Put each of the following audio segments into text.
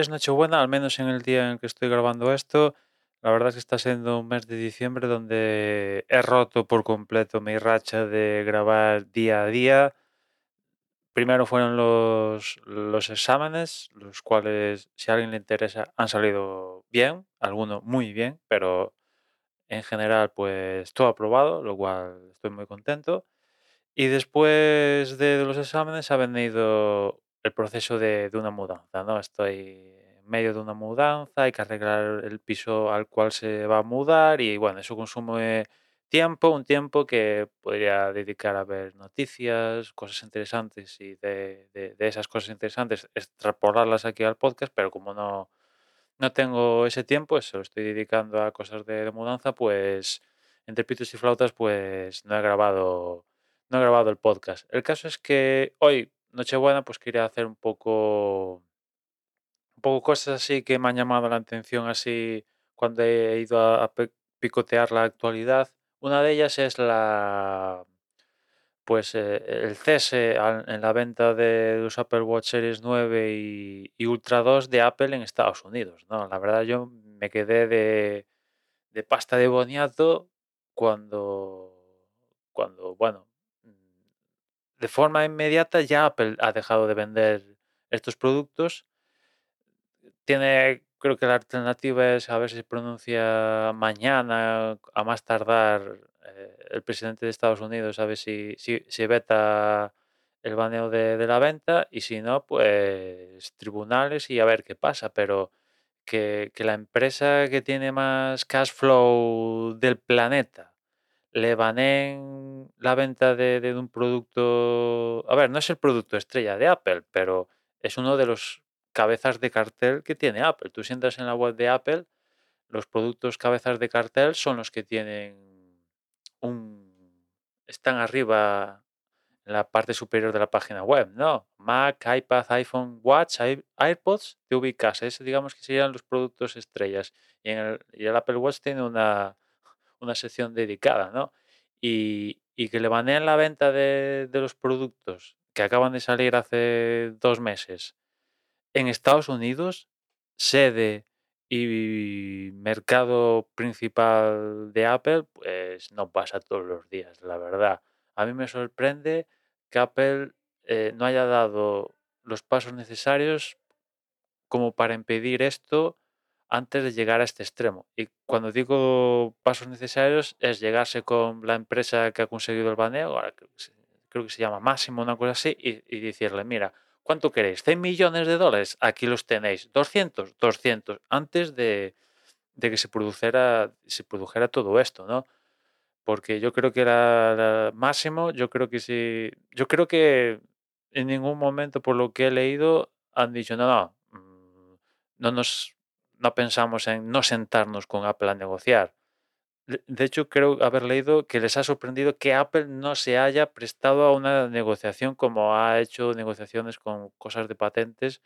Es Nochebuena, al menos en el día en que estoy grabando esto. La verdad es que está siendo un mes de diciembre donde he roto por completo mi racha de grabar día a día. Primero fueron los, los exámenes, los cuales, si a alguien le interesa, han salido bien, algunos muy bien, pero en general, pues todo aprobado, lo cual estoy muy contento. Y después de los exámenes ha venido el proceso de, de una mudanza, ¿no? Estoy en medio de una mudanza, hay que arreglar el piso al cual se va a mudar y bueno, eso consume tiempo, un tiempo que podría dedicar a ver noticias, cosas interesantes y de, de- esas cosas interesantes extrapolarlas aquí al podcast, pero como no, no tengo ese tiempo, se lo estoy dedicando a cosas de, de mudanza, pues entre pitos y flautas, pues no he grabado, no he grabado el podcast. El caso es que hoy, Nochebuena, pues quería hacer un poco, un poco cosas así que me han llamado la atención así cuando he ido a, picotear la actualidad. Una de ellas es la, pues eh, el cese en la venta de los Apple Watch Series 9 y, y Ultra 2 de Apple en Estados Unidos, ¿no? La verdad yo me quedé de, de pasta de boniato cuando, cuando, bueno, de forma inmediata ya Apple ha dejado de vender estos productos. Tiene, creo que la alternativa es a ver si se pronuncia mañana, a más tardar, eh, el presidente de Estados Unidos, a ver si, si, veta el baneo de, de la venta y si no, pues tribunales y a ver qué pasa. Pero que, que la empresa que tiene más cash flow del planeta le baneen la venta de, un producto. A ver, no es el producto estrella de Apple, pero es uno de los cabezas de cartel que tiene Apple. Tú sientas en la web de Apple, los productos cabezas de cartel son los que tienen un. están arriba en la parte superior de la página web, ¿no? Mac, iPad, iPhone, Watch, Air- AirPods, te ubicas. Ese digamos que serían los productos estrellas. Y, en el, y el Apple Watch tiene una, una sección dedicada, ¿no? Y, que le baneen la venta de, de los productos que acaban de salir hace dos meses en Estados Unidos, sede y mercado principal de Apple, pues no pasa todos los días, la verdad. A mí me sorprende que Apple eh, no haya dado los pasos necesarios como para impedir esto antes de llegar a este extremo. Y cuando digo pasos necesarios es llegarse con la empresa que ha conseguido el baneo, creo que se, llama Máximo, una cosa así, y, y decirle, mira, ¿cuánto queréis? ¿100 millones de dólares? Aquí los tenéis. ¿200? 200. Antes de, de que se produjera, se produjera todo esto, ¿no? Porque yo creo que era Máximo, yo creo que sí, yo creo que en ningún momento, por lo que he leído, han dicho, no, no, mm, no nos, no pensamos en no sentarnos con Apple a negociar. De hecho, creo haber leído que les ha sorprendido que Apple no se haya prestado a una negociación como ha hecho negociaciones con cosas de patentes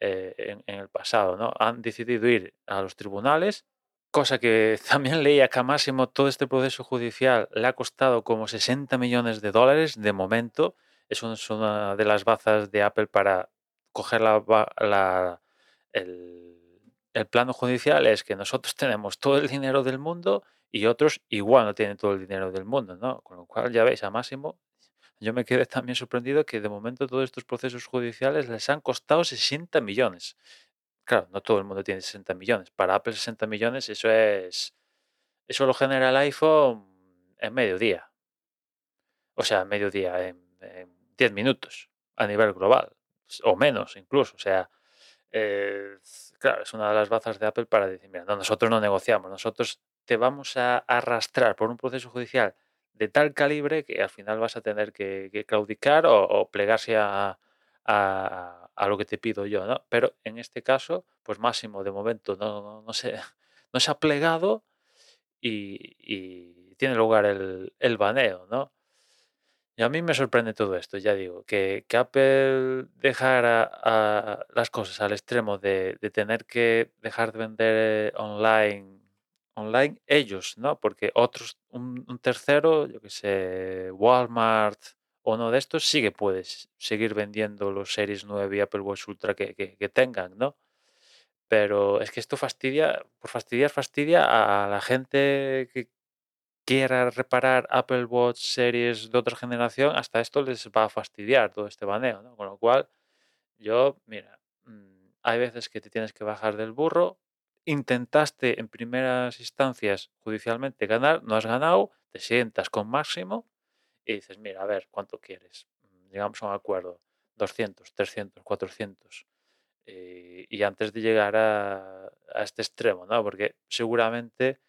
eh, en, el pasado, ¿no? Han decidido ir a los tribunales, cosa que también leía que a Máximo todo este proceso judicial le ha costado como 60 millones de dólares de momento. Es una de las bazas de Apple para coger la, la- el, el plano judicial, es que nosotros tenemos todo el dinero del mundo y otros igual no tienen todo el dinero del mundo, ¿no? Con lo cual, ya veis, a Máximo, yo me quedé también sorprendido que de momento todos estos procesos judiciales les han costado 60 millones. Claro, no todo el mundo tiene 60 millones. Para Apple 60 millones, eso es... Eso lo genera el iPhone en mediodía. O sea, en mediodía, en, en 10 minutos a nivel global. O menos incluso. O sea, claro, es una de las bazas de Apple para decir, mira, no, nosotros no negociamos, nosotros te vamos a arrastrar por un proceso judicial de tal calibre que al final vas a tener que, claudicar o, plegarse a, a- lo que te pido yo, ¿no? Pero en este caso, pues Máximo de momento no, no, no se, no se ha plegado y, y tiene lugar el, el baneo, ¿no? Y a mí me sorprende todo esto, ya digo, que, Apple dejara las cosas al extremo de, tener que dejar de vender online, online ellos, ¿no? Porque otros, un, tercero, yo que sé, Walmart o uno de estos, sí que puedes seguir vendiendo los Series 9 y Apple Watch Ultra que- que tengan, ¿no? Pero es que esto fastidia, por fastidiar, fastidia a la gente que quiera reparar Apple Watch series de otra generación, hasta esto les va a fastidiar todo este baneo, ¿no? Con lo cual, yo, mira, mm, hay veces que te tienes que bajar del burro, intentaste en primeras instancias judicialmente ganar, no has ganado, te sientas con máximo y dices, mira, a ver, ¿cuánto quieres? Mm, Llegamos a un acuerdo, 200, 300, 400. eh, y antes de llegar a, a este extremo, ¿no? Porque seguramente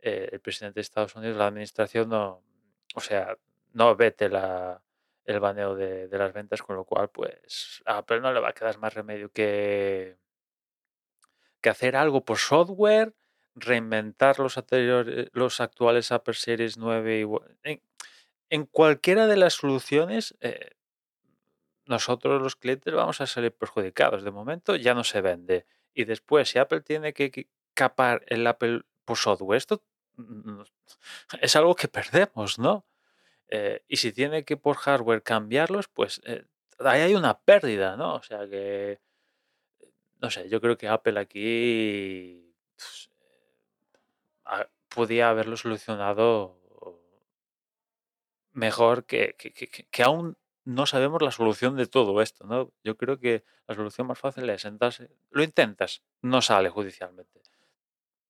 eh, el presidente de Estados Unidos, la administración, no, o sea, no vete la, el baneo de, las ventas, con lo cual, pues a Apple no le va a quedar más remedio que, que hacer algo por software, reinventar los, anteriores, los actuales Apple Series 9 y en, cualquiera de las soluciones, eh, nosotros los clientes vamos a salir perjudicados. De momento ya no se vende. Y después, si Apple tiene que capar el Apple por software, esto mm, es algo que perdemos, ¿no? Eh, y si tiene que por hardware cambiarlos, pues eh, ahí hay una pérdida, ¿no? O sea que, no sé, yo creo que Apple aquí pues, a- podía haberlo solucionado mejor que- que aún no sabemos la solución de todo esto, ¿no? Yo creo que la solución más fácil es sentarse, lo intentas, no sale judicialmente.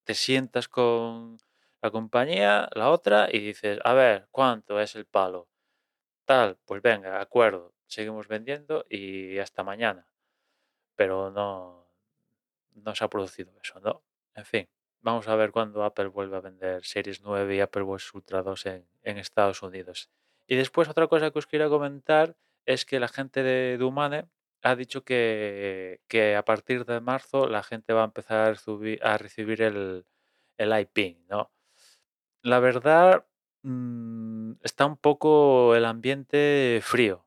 Te sientas con la compañía, la otra, y dices, a ver, ¿cuánto es el palo? Tal, pues venga, acuerdo, seguimos vendiendo y hasta mañana. Pero no, no se ha producido eso, ¿no? En fin, vamos a ver cuándo Apple vuelve a vender Series 9 y Apple Watch Ultra 2 en, en Estados Unidos. Y después otra cosa que os quería comentar es que la gente de Dumane ha dicho que, que a partir de marzo la gente va a empezar a recibir, el, el iPing, ¿no? La verdad, mm, está un poco el ambiente frío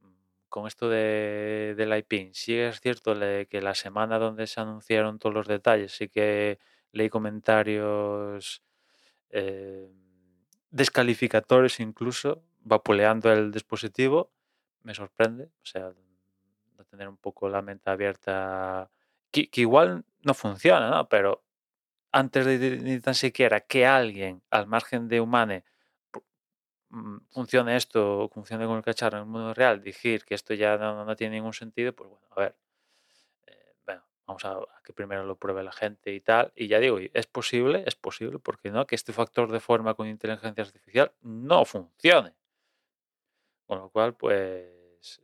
mm, con esto de, del iPin. Sí es cierto que la semana donde se anunciaron todos los detalles, sí que leí comentarios eh, descalificatorios incluso, vapuleando el dispositivo. Me sorprende, o sea, tener un poco la mente abierta, que, igual no funciona, ¿no? Pero antes de, ni tan siquiera que alguien, al margen de Humane, mm, funcione esto, funcione con el cacharro en el mundo real, decir que esto ya no, no tiene ningún sentido, pues bueno, a ver, eh, bueno, vamos a, que primero lo pruebe la gente y tal. Y ya digo, es posible, es posible, porque no, que este factor de forma con inteligencia artificial no funcione. Con lo cual, pues,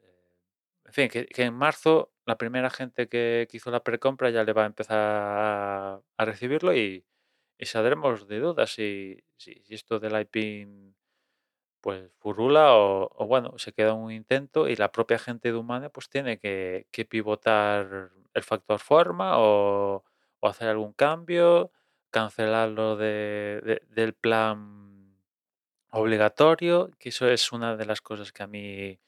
en fin, que, en marzo la primera gente que, hizo la precompra ya le va a empezar a, a recibirlo y, y saldremos de dudas si, si, si esto del IP pues furula o, bueno, se queda un intento y la propia gente de Humane pues tiene que, pivotar el factor forma o, o hacer algún cambio, cancelarlo de, de- del plan obligatorio, que eso es una de las cosas que a mí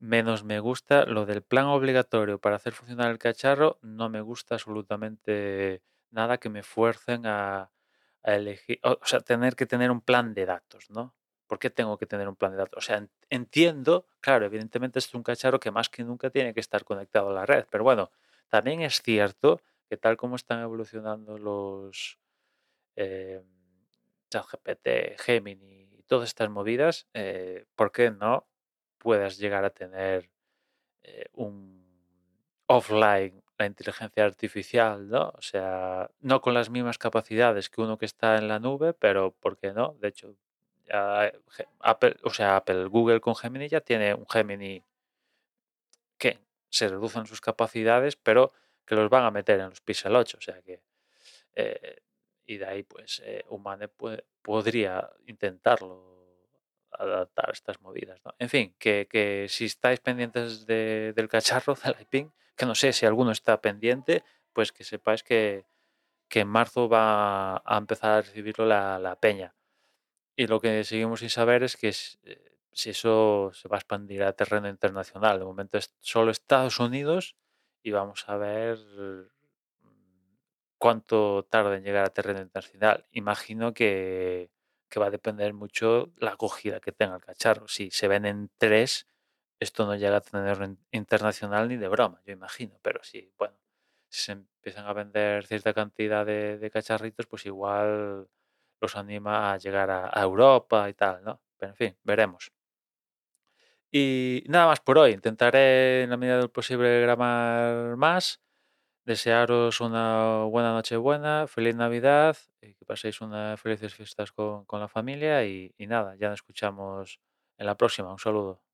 menos me gusta. Lo del plan obligatorio para hacer funcionar el cacharro no me gusta absolutamente nada que me fuercen a, elegir, o sea, tener que tener un plan de datos, ¿no? ¿Por qué tengo que tener un plan de datos? O sea, en- entiendo, claro, evidentemente es un cacharro que más que nunca tiene que estar conectado a la red, pero bueno, también es cierto que tal como están evolucionando los, eh, ChatGPT, Gemini y todas estas movidas, eh, ¿por qué no puedas llegar a tener eh, un offline la inteligencia artificial, ¿no? O sea, no con las mismas capacidades que uno que está en la nube, pero ¿por qué no? De hecho, Ge- Apple, o sea, Apple, Google con Gemini ya tiene un Gemini que se reducen sus capacidades, pero que los van a meter en los Pixel 8, o sea que eh, y de ahí, pues, eh, Humane pue- podría intentarlo adaptar estas movidas. En fin, que, que si estáis pendientes de- del cacharro, del iPing, que no sé si alguno está pendiente, pues que sepáis que, que en marzo va a empezar a recibirlo la, la peña. Y lo que seguimos sin saber es que eh, si eso se va a expandir a terreno internacional. De momento es solo Estados Unidos y vamos a ver mm, cuánto tarda en llegar a terreno internacional. Imagino que, que va a depender mucho la acogida que tenga el cacharro. Si se ven en tres, esto no llega a tener internacional ni de broma, yo imagino. Pero sí, bueno, si se empiezan a vender cierta cantidad de, cacharritos, pues igual los anima a llegar a, Europa y tal, ¿no? Pero en fin, veremos. Y nada más por hoy. Intentaré en la medida del posible grabar más. Desearos una buena noche buena, feliz Navidad y que paséis unas felices fiestas con, la familia y, y nada, ya nos escuchamos en la próxima. Un saludo.